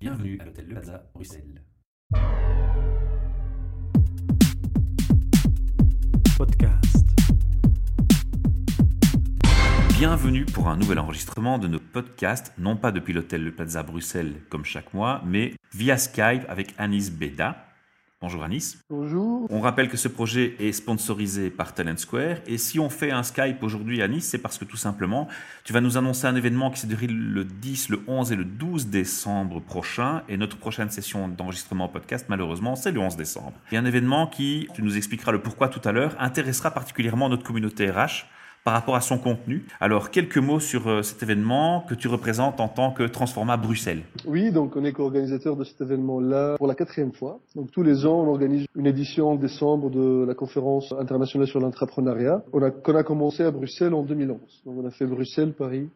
Bienvenue à l'hôtel Le Plaza, Bruxelles. Podcast. Bienvenue pour un nouvel enregistrement de nos podcasts, non pas depuis l'hôtel Le Plaza Bruxelles comme chaque mois, mais via Skype avec Anis Beda. Bonjour Anis. Bonjour. On rappelle que ce projet est sponsorisé par Talent Square et si on fait un Skype aujourd'hui à Nice, c'est parce que tout simplement, tu vas nous annoncer un événement qui se déroule le 10, le 11 et le 12 décembre prochain et notre prochaine session d'enregistrement podcast, malheureusement, c'est le 11 décembre. Et un événement qui, tu nous expliqueras le pourquoi tout à l'heure, intéressera particulièrement notre communauté RH par rapport à son contenu. Alors, quelques mots sur euh, cet événement que tu représentes en tant que Transforma Bruxelles. Oui, donc on est co-organisateur de cet événement-là pour la quatrième fois. Donc tous les ans, on organise une édition en décembre de la conférence internationale sur l'entrepreneuriat. On a, qu'on a commencé à Bruxelles en 2011. Donc on a fait Bruxelles, Paris.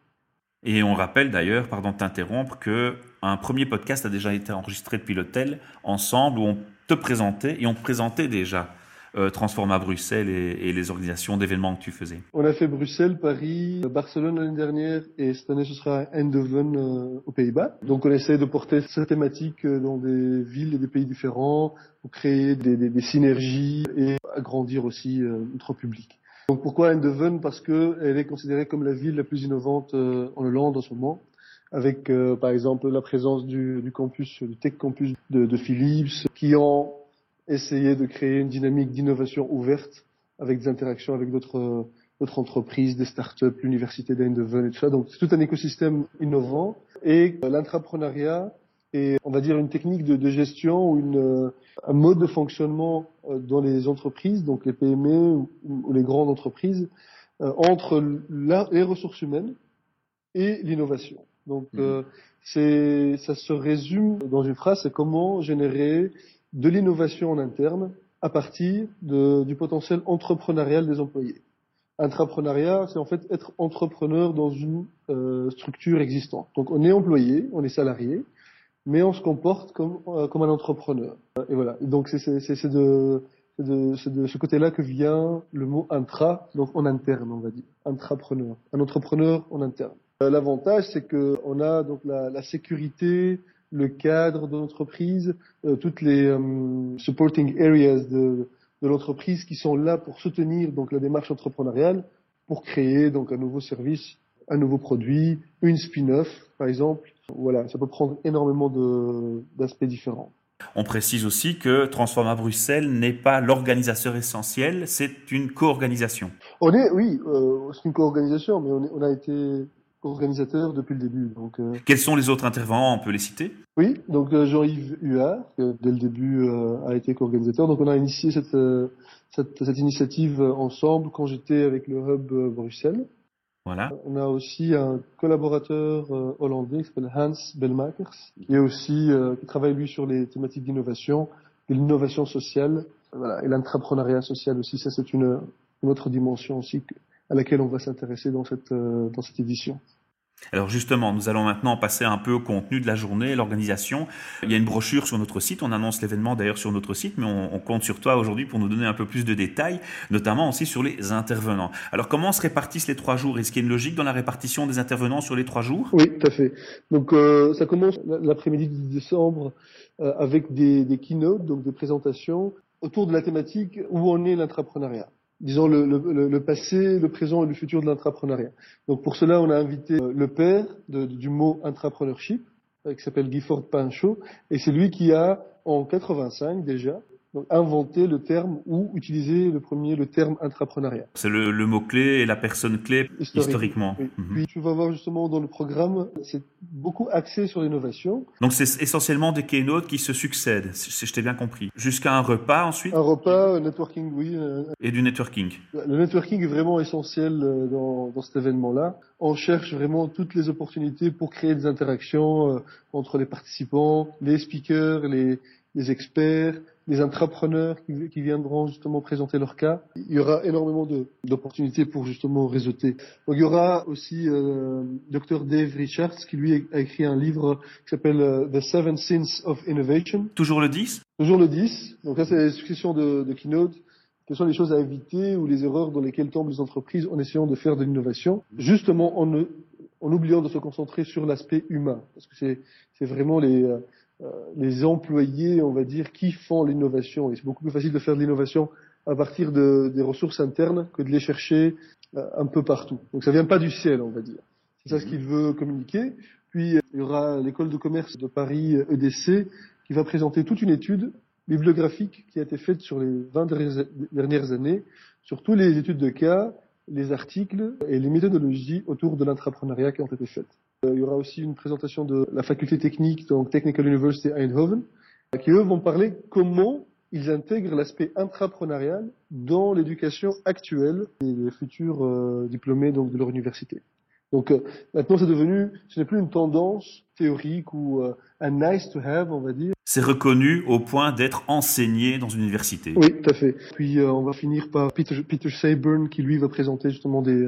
Et on rappelle d'ailleurs, pardon de t'interrompre, que un premier podcast a déjà été enregistré depuis l'hôtel ensemble où on te présentait et on présentait déjà euh, Transforma Bruxelles et, et les organisations d'événements que tu faisais. On a fait Bruxelles, Paris, Barcelone l'année dernière et cette année ce sera Eindhoven euh, aux Pays-Bas. Donc on essaie de porter cette thématique euh, dans des villes et des pays différents pour créer des, des, des synergies et agrandir aussi euh, notre public. Donc pourquoi Eindhoven? Parce que elle est considérée comme la ville la plus innovante en Hollande en ce moment avec euh, par exemple la présence du, du campus, du Tech Campus de, de Philips, qui ont essayé de créer une dynamique d'innovation ouverte avec des interactions avec d'autres d'autres entreprises, des startups, l'université d'Eindhoven et tout ça. Donc c'est tout un écosystème innovant et euh, l'entrepreneuriat est, on va dire, une technique de, de gestion ou une, euh, un mode de fonctionnement euh, dans les entreprises, donc les PME ou, ou les grandes entreprises, entre la, les ressources humaines et l'innovation. Donc Mhm. euh, c'est, ça se résume dans une phrase, c'est comment générer de l'innovation en interne à partir de, du potentiel entrepreneurial des employés. Intrapreneuriat, c'est en fait être entrepreneur dans une euh, structure existante. Donc on est employé, on est salarié, mais on se comporte comme, euh, comme un entrepreneur. Et voilà. Donc c'est, de, de, de ce côté-là que vient le mot intra, donc en interne, on va dire. Intrapreneur. Un entrepreneur en interne. Euh, L'avantage, c'est que on a donc la, la sécurité, le cadre de l'entreprise, euh, toutes les euh, supporting areas de, de l'entreprise qui sont là pour soutenir donc la démarche entrepreneuriale, pour créer donc un nouveau service, un nouveau produit, une spin-off par exemple. Voilà, ça peut prendre énormément d'aspects différents. On précise aussi que Transforma Bruxelles n'est pas l'organisateur essentiel, c'est une co-organisation. On est, oui, euh, c'est une co-organisation, mais on, est- on a été organisateur depuis le début. Donc, euh, Quels sont les autres intervenants On peut les citer? Oui, donc euh, Jean-Yves Huard, qui, dès le début euh, a été co-organisateur. Donc on a initié cette, euh, cette, cette initiative euh, ensemble quand j'étais avec le Hub euh, Bruxelles. Voilà. On a aussi un collaborateur euh, hollandais qui s'appelle Hans Belmakers, qui est aussi euh, qui travaille lui sur les thématiques d'innovation, de l'innovation sociale, voilà, et l'entrepreneuriat social aussi. Ça c'est une, une autre dimension aussi à laquelle on va s'intéresser dans cette euh, dans cette édition. Alors justement, nous allons maintenant passer un peu au contenu de la journée, l'organisation. Il y a une brochure sur notre site, on annonce l'événement d'ailleurs sur notre site, mais on, compte sur toi aujourd'hui pour nous donner un peu plus de détails, notamment aussi sur les intervenants. Alors comment se répartissent les trois jours? Est-ce qu'il y a une logique dans la répartition des intervenants sur les trois jours? Oui, tout à fait. Donc euh, ça commence l'après-midi du 10 décembre euh, avec des, des keynotes, donc des présentations autour de la thématique où en est l'entrepreneuriat. Disons le, le, le- passé, le présent et le futur de l'entrepreneuriat. Donc pour cela, on a invité euh, le père de- du mot entrepreneurship, euh, qui s'appelle Gifford Pinchot, et c'est lui qui a, en 85 déjà, donc, inventé le terme ou utilisé le premier le terme entrepreneuriat. C'est le, le mot-clé et la personne clé Historique. historiquement. Oui. Mhm. Puis tu vas voir justement dans le programme, c'est beaucoup axé sur l'innovation. Donc c'est essentiellement des keynotes qui se succèdent, si je t'ai bien compris. Jusqu'à un repas ensuite? Un repas, un networking, oui. et du networking. Le networking est vraiment essentiel euh, dans, dans cet événement-là. On cherche vraiment toutes les opportunités pour créer des interactions euh, entre les participants, les speakers, les, les experts, les entrepreneurs qui, qui viendront justement présenter leur cas. Il y aura énormément d'opportunités pour justement réseauter. Donc il y aura aussi euh, Dr Dave Richards qui lui a écrit un livre qui s'appelle euh, The Seven Sins of Innovation. Toujours le 10 Toujours le 10. Donc là, c'est la succession de, de keynote. Quelles sont les choses à éviter ou les erreurs dans lesquelles tombent les entreprises en essayant de faire de l'innovation Justement, en en oubliant de se concentrer sur l'aspect humain, parce que c'est vraiment les, euh, les employés, on va dire, qui font l'innovation. Et c'est beaucoup plus facile de faire de l'innovation à partir de, des ressources internes que de les chercher euh, un peu partout. Donc ça vient pas du ciel, on va dire. C'est ça ce qu'il veut communiquer. Puis il y aura l'école de commerce de Paris EDC qui va présenter toute une étude bibliographique qui a été faite sur les 20 dernières années sur toutes les études de cas, les articles et les méthodologies autour de l'entrepreneuriat qui ont été faites. Euh, il y aura aussi une présentation de la faculté technique, donc Technical University Eindhoven, qui eux vont parler comment ils intègrent l'aspect intrapreneurial dans l'éducation actuelle des futurs euh, diplômés de leur université. Donc euh, maintenant, c'est devenu, ce n'est plus une tendance théorique ou euh, un nice to have, on va dire. C'est reconnu au point d'être enseigné dans une université. Oui, tout à fait. Puis euh, on va finir par Peter, Peter Sayburn qui lui va présenter justement des,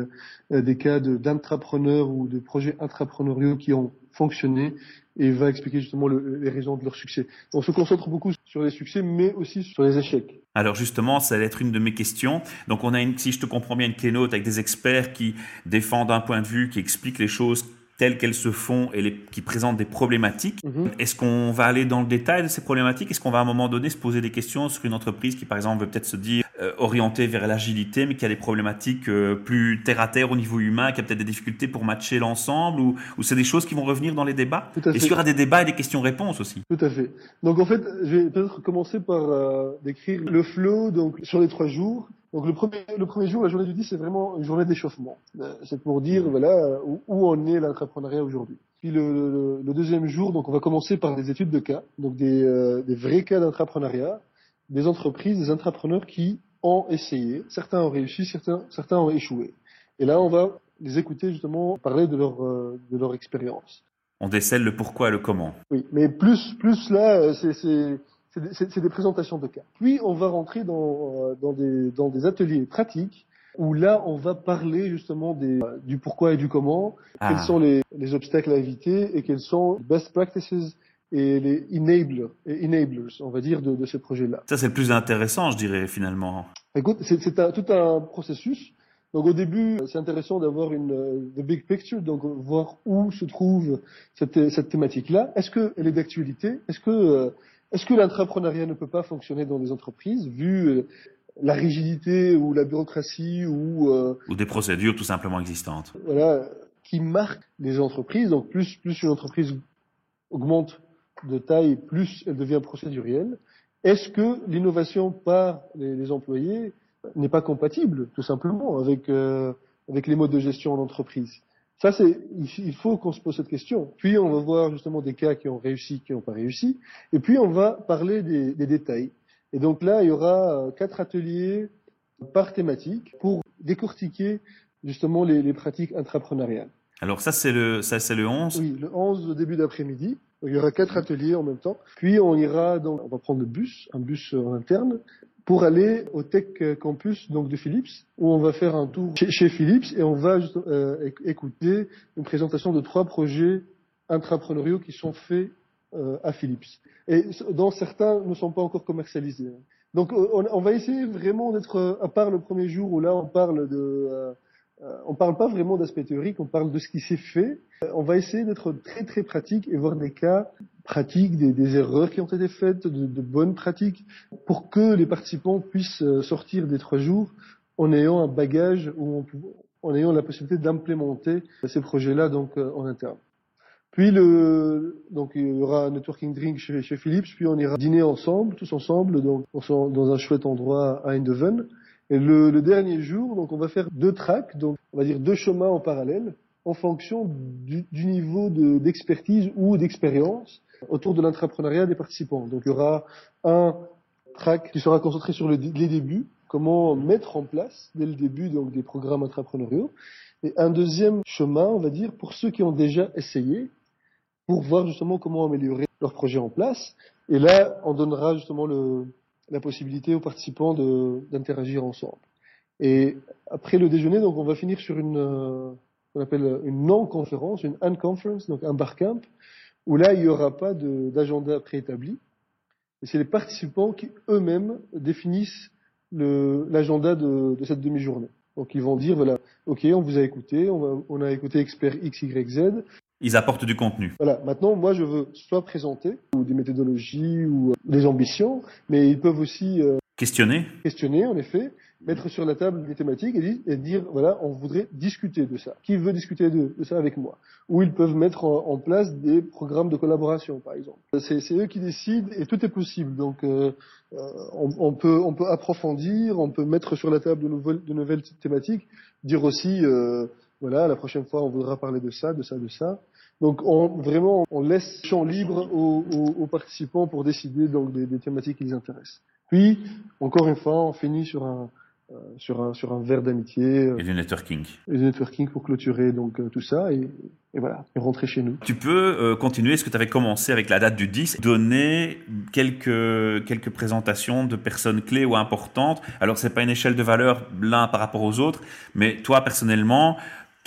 des cas d'intrapreneurs ou de projets intrapreneuriaux qui ont fonctionné et va expliquer justement les raisons de leur succès. On se concentre beaucoup sur les succès, mais aussi sur les échecs. Alors justement, ça va être une de mes questions. Donc on a, une, si je te comprends bien, une keynote avec des experts qui défendent un point de vue, qui expliquent les choses telles qu'elles se font et les, qui présentent des problématiques. Mhm. Est-ce qu'on va aller dans le détail de ces problématiques? Est-ce qu'on va à un moment donné se poser des questions sur une entreprise qui, par exemple, veut peut-être se dire euh, orientée vers l'agilité, mais qui a des problématiques euh, plus terre à terre au niveau humain, qui a peut-être des difficultés pour matcher l'ensemble, ou, ou c'est des choses qui vont revenir dans les débats? Est-ce qu'il y aura des débats et des questions-réponses aussi Tout à fait. Donc en fait, je vais peut-être commencer par euh, décrire le flow donc sur les trois jours. Donc le premier, le premier jour, la journée du 10, c'est vraiment une journée d'échauffement. Euh, c'est pour dire voilà où, où en est l'entrepreneuriat aujourd'hui. Puis le, le, deuxième jour, donc on va commencer par des études de cas, donc des, euh, des vrais cas d'entrepreneuriat, des entreprises, des entrepreneurs qui ont essayé. Certains ont réussi, certains, certains ont échoué. Et là, on va les écouter justement parler de leur, euh, de leur expérience. On décèle le pourquoi et le comment. Oui, mais plus, plus là, c'est c'est des présentations de cas. Puis on va rentrer dans, euh, dans, des, dans des ateliers pratiques où là on va parler justement des, du pourquoi et du comment, ah. quels sont les, les, obstacles à éviter et quels sont les best practices et les enablers, et enablers on va dire, de, de ces projets-là. Ça c'est le plus intéressant, je dirais finalement. Écoute, c'est tout un processus. Donc au début, c'est intéressant d'avoir une euh, the big picture, donc voir où se trouve cette, cette thématique-là. Est-ce qu'elle est d'actualité? Est-ce que euh, est-ce que l'entrepreneuriat ne peut pas fonctionner dans des entreprises vu euh, la rigidité ou la bureaucratie ou euh, ou des procédures tout simplement existantes Voilà, qui marquent les entreprises. Donc plus plus une entreprise augmente de taille, plus elle devient procédurielle. Est-ce que l'innovation par les, les employés n'est pas compatible tout simplement avec euh, avec les modes de gestion en entreprise? Ça, c'est, il faut qu'on se pose cette question. Puis, on va voir justement des cas qui ont réussi, qui n'ont pas réussi. Et puis, on va parler des, des, détails. Et donc là, il y aura euh, quatre ateliers par thématique pour décortiquer justement les, les pratiques intrapreneuriales. Alors ça, c'est le, ça, c'est le 11 Oui, le 11 au début d'après-midi. Il y aura quatre ateliers en même temps. Puis, on ira donc, on va prendre le bus, un bus en interne, pour aller au Tech Campus donc de Philips, où on va faire un tour chez, Philips et on va euh, écouter une présentation de trois projets intrapreneuriaux qui sont faits euh, à Philips. Et dont certains ne sont pas encore commercialisés. Donc on, on va essayer vraiment d'être, à part le premier jour où là on parle de euh, euh, on ne parle pas vraiment d'aspect théorique, on parle de ce qui s'est fait. Euh, on va essayer d'être très très pratique et voir des cas pratiques, des, erreurs qui ont été faites, de, bonnes pratiques, pour que les participants puissent euh, sortir des trois jours en ayant un bagage ou en, ayant la possibilité d'implémenter ces projets-là donc en interne. Puis le, donc il y aura un networking drink chez, chez Philips, puis on ira dîner ensemble, tous ensemble, donc dans un chouette endroit à Eindhoven. Et le, le, dernier jour, donc on va faire deux tracks, donc on va dire deux chemins en parallèle, en fonction du, du niveau d'expertise ou d'expérience autour de l'entrepreneuriat des participants. Donc il y aura un track qui sera concentré sur le, les débuts, comment mettre en place dès le début donc des programmes entrepreneuriaux, et un deuxième chemin, on va dire, pour ceux qui ont déjà essayé, pour voir justement comment améliorer leur projet en place. Et là, on donnera justement le, la possibilité aux participants d'interagir ensemble. Et après le déjeuner, donc on va finir sur une, euh, on appelle une non-conférence, une unconference, donc un barcamp, où là il n'y aura pas d'agenda préétabli. Et c'est les participants qui eux-mêmes définissent l'agenda de, de, cette demi-journée. Donc ils vont dire voilà, ok, on vous a écouté, on, on a écouté expert X, Y, Z. Ils apportent du contenu. Voilà. Maintenant, moi, je veux soit présenter ou des méthodologies ou euh, des ambitions, mais ils peuvent aussi euh, questionner. Questionner, en effet, mettre sur la table des thématiques et, dire voilà, on voudrait discuter de ça. Qui veut discuter de, ça avec moi? Ou ils peuvent mettre en, place des programmes de collaboration, par exemple. C'est eux qui décident et tout est possible. Donc, euh, on, on, peut on peut approfondir, on peut mettre sur la table de nouvelles, de nouvelles thématiques, dire aussi voilà, la prochaine fois, on voudra parler de ça, de ça, de ça. Donc, on, vraiment, on laisse champ libre aux, aux, aux participants pour décider donc des, des, thématiques qui les intéressent. Puis, encore une fois, on finit sur un, euh, sur un sur un verre d'amitié. et du networking. Et du networking pour clôturer donc euh, tout ça et, et, voilà, et rentrer chez nous. Tu peux euh, continuer ce que tu avais commencé avec la date du 10, donner quelques quelques présentations de personnes clés ou importantes. Alors c'est pas une échelle de valeur l'un par rapport aux autres, mais toi personnellement,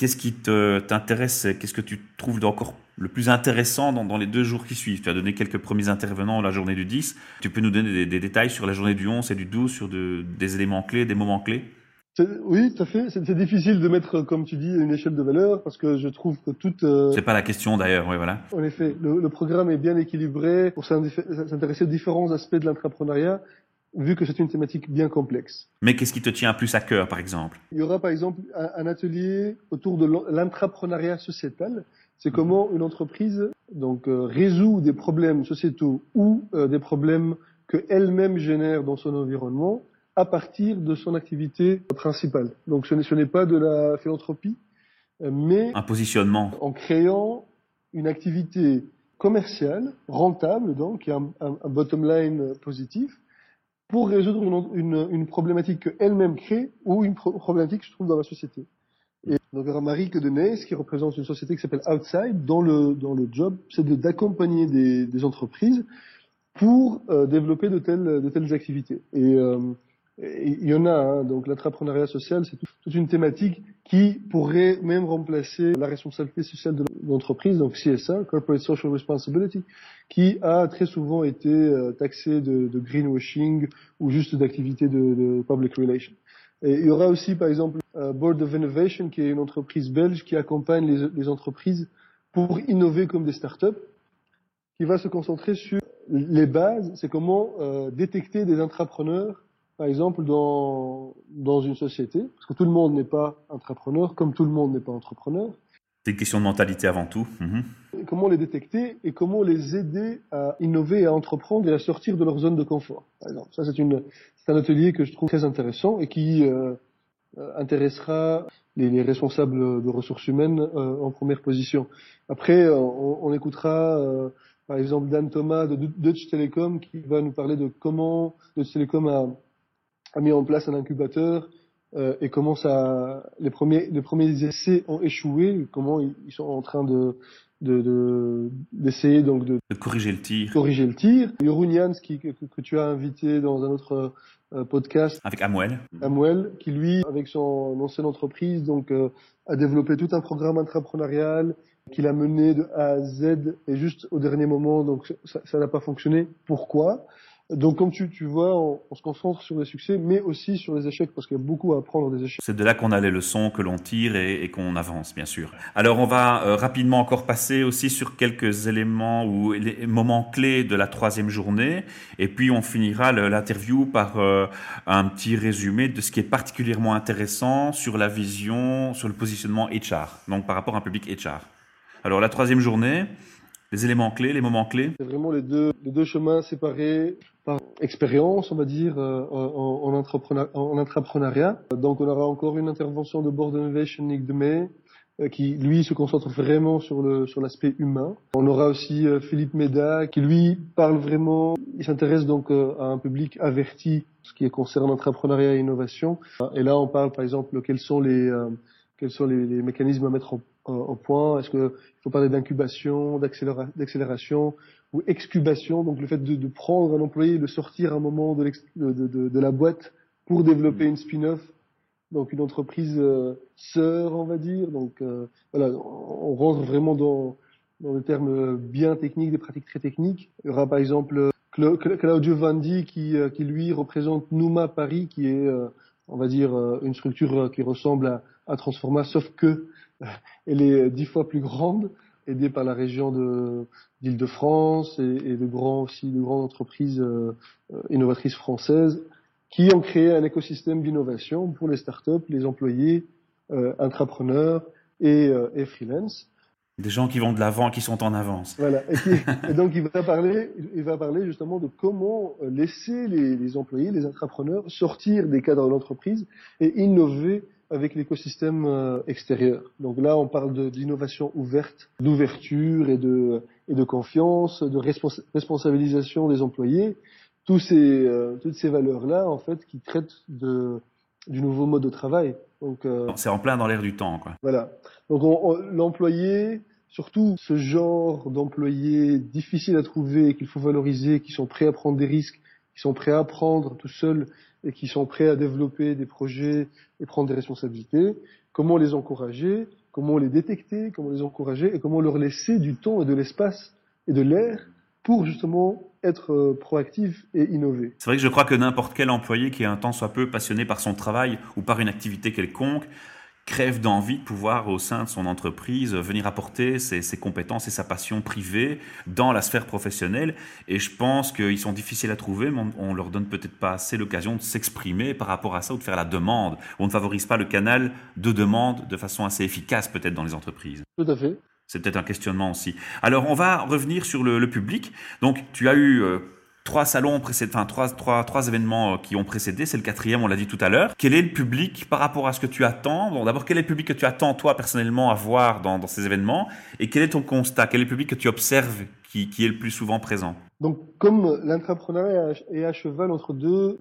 Qu'est-ce qui t'intéresse Qu'est-ce que tu trouves encore le plus intéressant dans, les deux jours qui suivent? Tu as donné quelques premiers intervenants la journée du 10. Tu peux nous donner des, détails sur la journée du 11 et du 12, sur des éléments clés, des moments clés? Oui, tout à fait. C'est difficile de mettre, comme tu dis, une échelle de valeur parce que je trouve que toute. Euh, c'est pas la question d'ailleurs, oui, voilà. En effet, le, le, programme est bien équilibré pour s'intéresser aux différents aspects de l'entrepreneuriat vu que c'est une thématique bien complexe. Mais qu'est-ce qui te tient plus à cœur, par exemple? Il y aura, par exemple, un, atelier autour de l'entrepreneuriat sociétal. C'est comment une entreprise donc euh, résout des problèmes sociétaux ou euh, des problèmes qu'elle-même génère dans son environnement à partir de son activité principale. Donc ce n'est pas de la philanthropie, euh, mais un positionnement en créant une activité commerciale rentable, donc qui a un, un bottom line positif, pour résoudre une, une, une problématique qu'elle-même crée ou une problématique que je trouve dans la société. Et donc, Marie Kedenais, qui représente une société qui s'appelle Outside, dans le, dans le job, c'est d'accompagner des, des, entreprises pour euh, développer de telles, de telles activités. Et, euh, il y en a, hein, donc l'entrepreneuriat social, c'est toute une thématique qui pourrait même remplacer la responsabilité sociale de l'entreprise, donc CSA, Corporate Social Responsibility, qui a très souvent été euh, taxé de, greenwashing ou juste d'activité de, public relations. Il y aura aussi, par exemple, euh, Board of Innovation, qui est une entreprise belge qui accompagne les, les entreprises pour innover comme des startups, qui va se concentrer sur les bases, c'est comment euh, détecter des entrepreneurs par exemple, dans, dans une société, parce que tout le monde n'est pas entrepreneur, comme tout le monde n'est pas entrepreneur. C'est une question de mentalité avant tout. Mhm. Comment les détecter et comment les aider à innover, à entreprendre et à sortir de leur zone de confort. Par exemple, ça c'est une c'est un atelier que je trouve très intéressant et qui euh, euh intéressera les, les, responsables de ressources humaines euh, en première position. Après, on, on écoutera euh, par exemple Dan Thomas de Deutsche Telekom qui va nous parler de comment Deutsche Telekom a a mis en place un incubateur euh, et comment ça, les premiers, les premiers essais ont échoué, comment ils, sont en train de d'essayer de, donc de, de, corriger le tir. Corriger le tir. Jeroen qui, que, que, tu as invité dans un autre euh, podcast. Avec Amwell. Amwell, qui lui, avec son ancienne entreprise, donc euh, a développé tout un programme intrapreneurial qu'il a mené de A à Z et juste au dernier moment, donc ça n'a pas fonctionné. Pourquoi? Donc, comme tu, tu vois, on, se concentre sur les succès, mais aussi sur les échecs, parce qu'il y a beaucoup à apprendre des échecs. C'est de là qu'on a les leçons, que l'on tire et, et qu'on avance, bien sûr. Alors, on va euh, rapidement encore passer aussi sur quelques éléments ou les moments clés de la troisième journée, et puis on finira l'interview par euh, un petit résumé de ce qui est particulièrement intéressant sur la vision, sur le positionnement HR, donc par rapport à un public HR. Alors, la troisième journée, les éléments clés, les moments clés C'est vraiment les deux, les deux chemins séparés par expérience, on va dire, euh, en, en, en entrepreneuriat. Donc on aura encore une intervention de Board Innovation Nick Demey, euh, qui lui se concentre vraiment sur le sur l'aspect humain. On aura aussi euh, Philippe Méda qui lui parle vraiment, il s'intéresse donc à un public averti ce qui concerne l'entrepreneuriat et l'innovation. Et là on parle par exemple quels sont les quels sont les, les mécanismes à mettre en, au point Est-ce qu'il faut parler d'incubation, d'accélération ou excubation Donc le fait de, de, prendre un employé et le sortir un moment de, de, de la boîte pour développer une spin-off, donc une entreprise euh, sœur, on va dire. Donc euh, voilà, on rentre vraiment dans, dans des termes bien techniques, des pratiques très techniques. Il y aura par exemple Claudio Vandi qui, euh, qui lui représente Nouma Paris, qui est on va dire, une structure qui ressemble à, à Transforma, sauf que elle est dix fois plus grande, aidée par la région de d'Île-de-France et, et, de grands aussi de grandes entreprises innovatrices françaises qui ont créé un écosystème d'innovation pour les startups, les employés, euh, intrapreneurs et, euh, et, freelance. Des gens qui vont de l'avant, qui sont en avance. Voilà. Et, donc il va parler, il va parler justement de comment laisser les, les employés, les intrapreneurs sortir des cadres de l'entreprise et innover avec l'écosystème euh, extérieur. Donc là, on parle d'innovation ouverte, d'ouverture et de, et de confiance, de responsabilisation des employés, tous ces, euh, toutes ces valeurs-là, en fait, qui traitent de, du nouveau mode de travail. Donc, euh, c'est en plein dans l'air du temps, quoi. Voilà. Donc, l'employé, surtout ce genre d'employés difficiles à trouver, qu'il faut valoriser, qui sont prêts à prendre des risques, qui sont prêts à apprendre tout seuls et qui sont prêts à développer des projets et prendre des responsabilités. Comment les encourager Comment les détecter Comment les encourager Et comment leur laisser du temps et de l'espace et de l'air pour justement être euh, proactif et innover. C'est vrai que je crois que n'importe quel employé qui est un temps soit peu passionné par son travail ou par une activité quelconque crève d'envie de pouvoir au sein de son entreprise venir apporter ses, ses, compétences et sa passion privée dans la sphère professionnelle. Et je pense qu'ils sont difficiles à trouver, mais on, on leur donne peut-être pas assez l'occasion de s'exprimer par rapport à ça ou de faire la demande. On ne favorise pas le canal de demande de façon assez efficace peut-être dans les entreprises. Tout à fait. C'est peut-être un questionnement aussi. Alors, on va revenir sur le, le public. Donc, tu as eu euh, trois salons précédents, enfin trois, trois, trois événements euh, qui ont précédé. C'est le quatrième, on l'a dit tout à l'heure. Quel est le public par rapport à ce que tu attends? Bon, d'abord, quel est le public que tu attends toi personnellement à voir dans, ces événements? Et quel est ton constat? Quel est le public que tu observes qui, est le plus souvent présent? Donc, comme l'entrepreneuriat est à cheval entre deux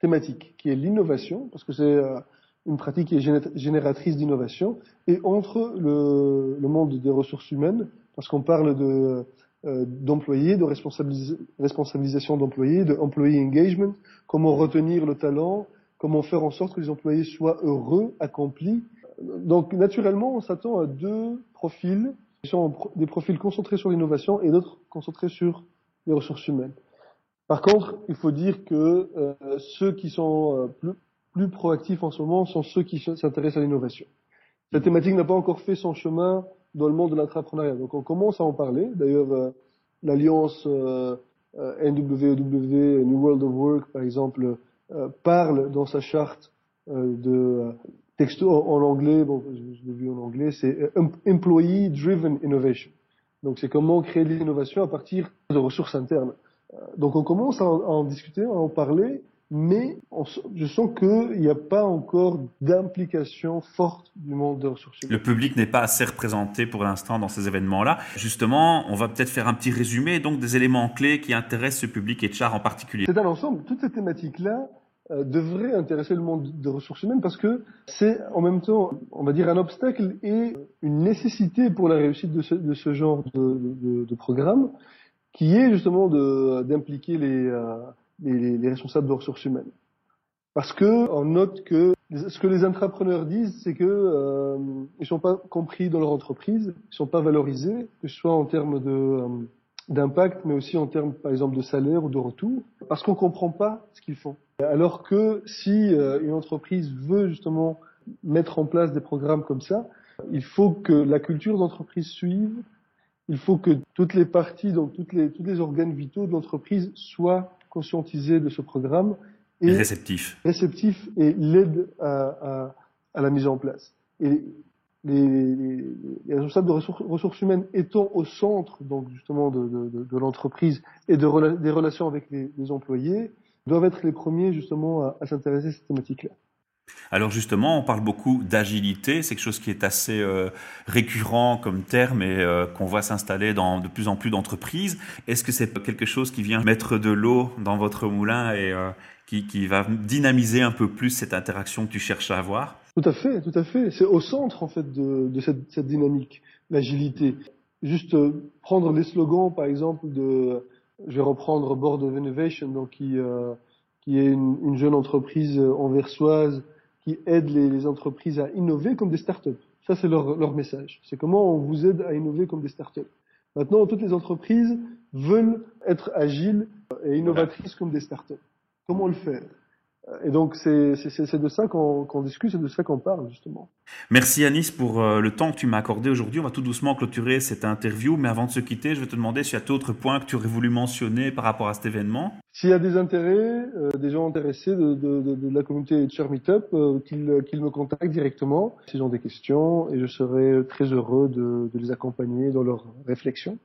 thématiques, qui est l'innovation, parce que c'est euh, une pratique qui est génératrice d'innovation, et entre le, monde des ressources humaines, parce qu'on parle de d'employés, de responsabilisation d'employés, de employee engagement, comment retenir le talent, comment faire en sorte que les employés soient heureux, accomplis. Donc naturellement, on s'attend à deux profils, qui sont des profils concentrés sur l'innovation et d'autres concentrés sur les ressources humaines. Par contre, il faut dire que euh, ceux qui sont euh, plus, proactifs en ce moment sont ceux qui s'intéressent à l'innovation. Cette thématique n'a pas encore fait son chemin dans le monde de l'entrepreneuriat. Donc on commence à en parler. D'ailleurs, euh, l'alliance euh, euh NWW, New World of Work, par exemple, euh, parle dans sa charte de texto en anglais, bon, je, l'ai vu en anglais, c'est Employee Driven Innovation. Donc c'est comment créer de l'innovation à partir de ressources internes. Donc on commence à en, à en discuter, à en parler, mais on, je sens qu'il n'y a pas encore d'implication forte du monde des ressources humaines. Le public n'est pas assez représenté pour l'instant dans ces événements-là. Justement, on va peut-être faire un petit résumé donc des éléments clés qui intéressent ce public HR en particulier. C'est un ensemble. Toutes ces thématiques-là euh, devraient intéresser le monde des ressources humaines parce que c'est en même temps, on va dire, un obstacle et une nécessité pour la réussite de ce, de ce genre de, de, de, programme qui est justement d'impliquer les... Euh, les, les, responsables de ressources humaines. Parce que on note que ce que les entrepreneurs disent, c'est que euh, ils sont pas compris dans leur entreprise, ils sont pas valorisés, que ce soit en termes de euh, d'impact, mais aussi en termes, par exemple, de salaire ou de retour, parce qu'on comprend pas ce qu'ils font. Alors que si euh, une entreprise veut justement mettre en place des programmes comme ça, il faut que la culture d'entreprise suive, il faut que toutes les parties, donc toutes les, tous les organes vitaux de l'entreprise soient conscientisé de ce programme et réceptif, réceptif et l'aide à, à, à, la mise en place. Et les, les, les responsables de ressources, ressources, humaines étant au centre donc justement de, de, de l'entreprise et de, des relations avec les, les, employés, doivent être les premiers justement à, à s'intéresser à cette thématique-là. Alors justement, on parle beaucoup d'agilité, c'est quelque chose qui est assez euh, récurrent comme terme et euh, qu'on voit s'installer dans de plus en plus d'entreprises. Est-ce que c'est quelque chose qui vient mettre de l'eau dans votre moulin et euh, qui, qui, va dynamiser un peu plus cette interaction que tu cherches à avoir? Tout à fait, tout à fait. C'est au centre en fait de, de cette, cette, dynamique, l'agilité. Juste euh, prendre les slogans, par exemple, de, je vais reprendre Board of Innovation, donc qui, euh, qui est une, une jeune entreprise anversoise qui aident les, entreprises à innover comme des startups. Ça, c'est leur, leur, message. C'est comment on vous aide à innover comme des startups. Maintenant, toutes les entreprises veulent être agiles et innovatrices comme des startups. Comment le faire? Et donc c'est de ça qu'on discute, c'est de ça qu'on parle justement. Merci Anis pour euh, le temps que tu m'as accordé aujourd'hui. On va tout doucement clôturer cette interview, mais avant de se quitter, je vais te demander s'il y a d'autres points que tu aurais voulu mentionner par rapport à cet événement. S'il y a des intérêts, euh, des gens intéressés de, de, de, de la communauté HR Meetup, euh, qu'ils me contactent directement s'ils ont des questions et je serai très heureux de, de les accompagner dans leur réflexion.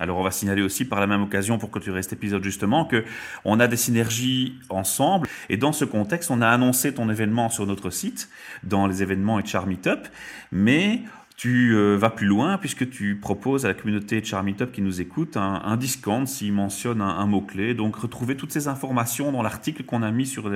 Alors on va signaler aussi par la même occasion pour que tu restes épisode justement que on a des synergies ensemble. Et dans ce contexte on a annoncé ton événement sur notre site dans les événements HR Meetup mais tu euh, vas plus loin puisque tu proposes à la communauté Charmeetup qui nous écoute un, un discount s'il mentionne un, mot-clé. Donc retrouvez toutes ces informations dans l'article qu'on a mis sur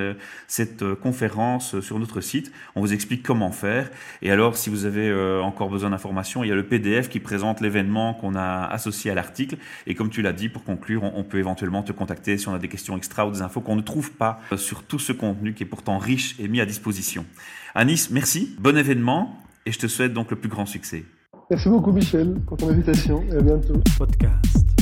cette euh, conférence euh, sur notre site. On vous explique comment faire. Et alors si vous avez encore besoin d'informations, il y a le PDF qui présente l'événement qu'on a associé à l'article. Et comme tu l'as dit, pour conclure, on, on, peut éventuellement te contacter si on a des questions extra ou des infos qu'on ne trouve pas sur tout ce contenu qui est pourtant riche et mis à disposition. Anis, merci. Bon événement et je te souhaite donc le plus grand succès. Merci beaucoup Michel pour ton invitation et à bientôt. Podcast.